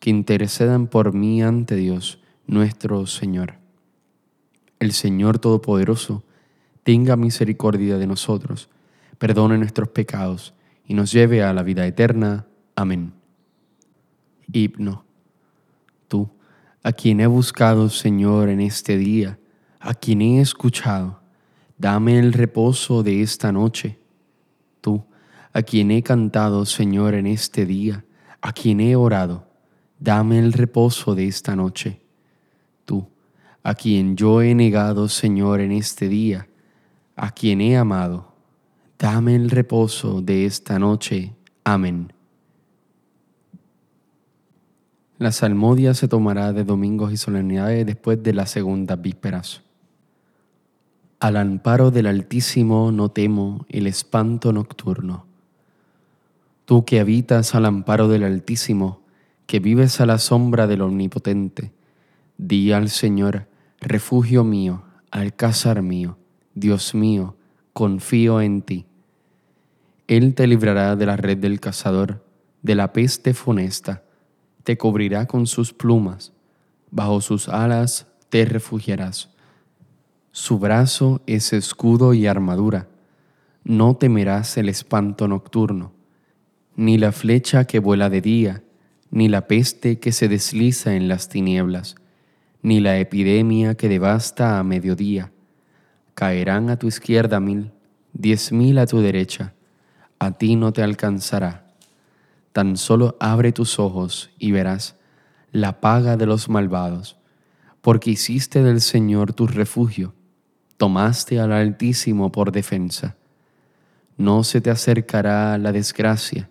que intercedan por mí ante Dios nuestro Señor. El Señor Todopoderoso tenga misericordia de nosotros, perdone nuestros pecados y nos lleve a la vida eterna. Amén. Himno. Tú, a quien he buscado, Señor, en este día, a quien he escuchado, dame el reposo de esta noche. Tú, a quien he cantado, Señor, en este día, a quien he orado, dame el reposo de esta noche. Tú, a quien yo he negado, Señor, en este día, a quien he amado, dame el reposo de esta noche. Amén. La salmodia se tomará de domingos y solemnidades después de las segundas vísperas. Al amparo del Altísimo no temo el espanto nocturno. Tú que habitas al amparo del Altísimo, que vives a la sombra del Omnipotente, di al Señor, refugio mío, alcázar mío, Dios mío, confío en ti. Él te librará de la red del cazador, de la peste funesta, te cubrirá con sus plumas, bajo sus alas te refugiarás. Su brazo es escudo y armadura, no temerás el espanto nocturno, ni la flecha que vuela de día, ni la peste que se desliza en las tinieblas, ni la epidemia que devasta a mediodía. Caerán a tu izquierda mil, diez mil a tu derecha, a ti no te alcanzará. Tan solo abre tus ojos y verás la paga de los malvados, porque hiciste del Señor tu refugio, tomaste al Altísimo por defensa. No se te acercará la desgracia,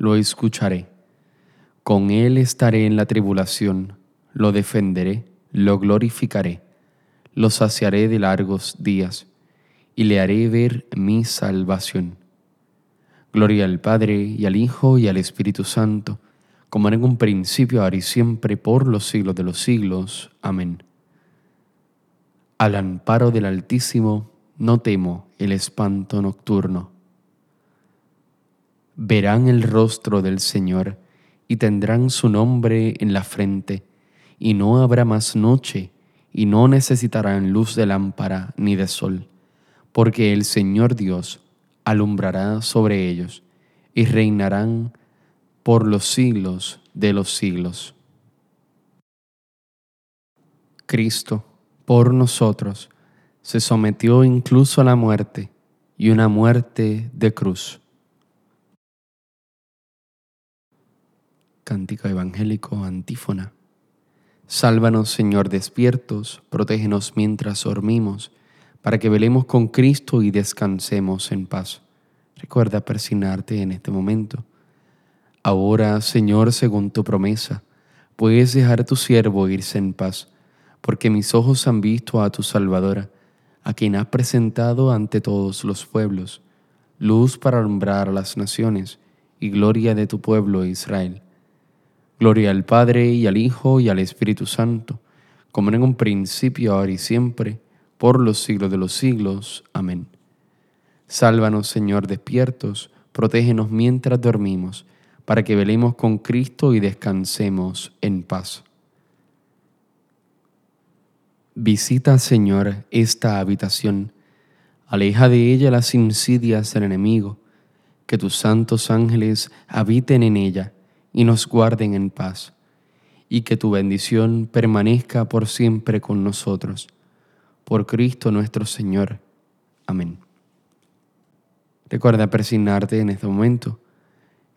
lo escucharé. Con él estaré en la tribulación, lo defenderé, lo glorificaré, lo saciaré de largos días y le haré ver mi salvación. Gloria al Padre y al Hijo y al Espíritu Santo, como en un principio, ahora y siempre, por los siglos de los siglos. Amén. Al amparo del Altísimo, no temo el espanto nocturno verán el rostro del Señor y tendrán su nombre en la frente, y no habrá más noche, y no necesitarán luz de lámpara ni de sol, porque el Señor Dios alumbrará sobre ellos, y reinarán por los siglos de los siglos. Cristo, por nosotros, se sometió incluso a la muerte, y una muerte de cruz Cántico Evangélico Antífona. Sálvanos, Señor, despiertos, protégenos mientras dormimos, para que velemos con Cristo y descansemos en paz. Recuerda persignarte en este momento. Ahora, Señor, según tu promesa, puedes dejar a tu siervo irse en paz, porque mis ojos han visto a tu Salvadora, a quien has presentado ante todos los pueblos, luz para alumbrar las naciones y gloria de tu pueblo Israel. Gloria al Padre y al Hijo y al Espíritu Santo, como en un principio, ahora y siempre, por los siglos de los siglos. Amén. Sálvanos, Señor, despiertos, protégenos mientras dormimos, para que velemos con Cristo y descansemos en paz. Visita, Señor, esta habitación, aleja de ella las insidias del enemigo, que tus santos ángeles habiten en ella y nos guarden en paz y que tu bendición permanezca por siempre con nosotros. Por Cristo nuestro Señor. Amén. Recuerda persignarte en este momento.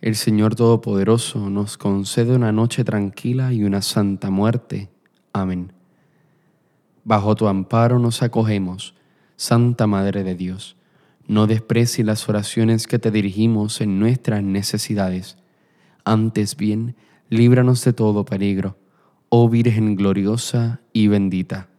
El Señor Todopoderoso nos concede una noche tranquila y una santa muerte. Amén. Bajo tu amparo nos acogemos, Santa Madre de Dios. No desprecies las oraciones que te dirigimos en nuestras necesidades. Antes bien, líbranos de todo peligro, oh Virgen gloriosa y bendita.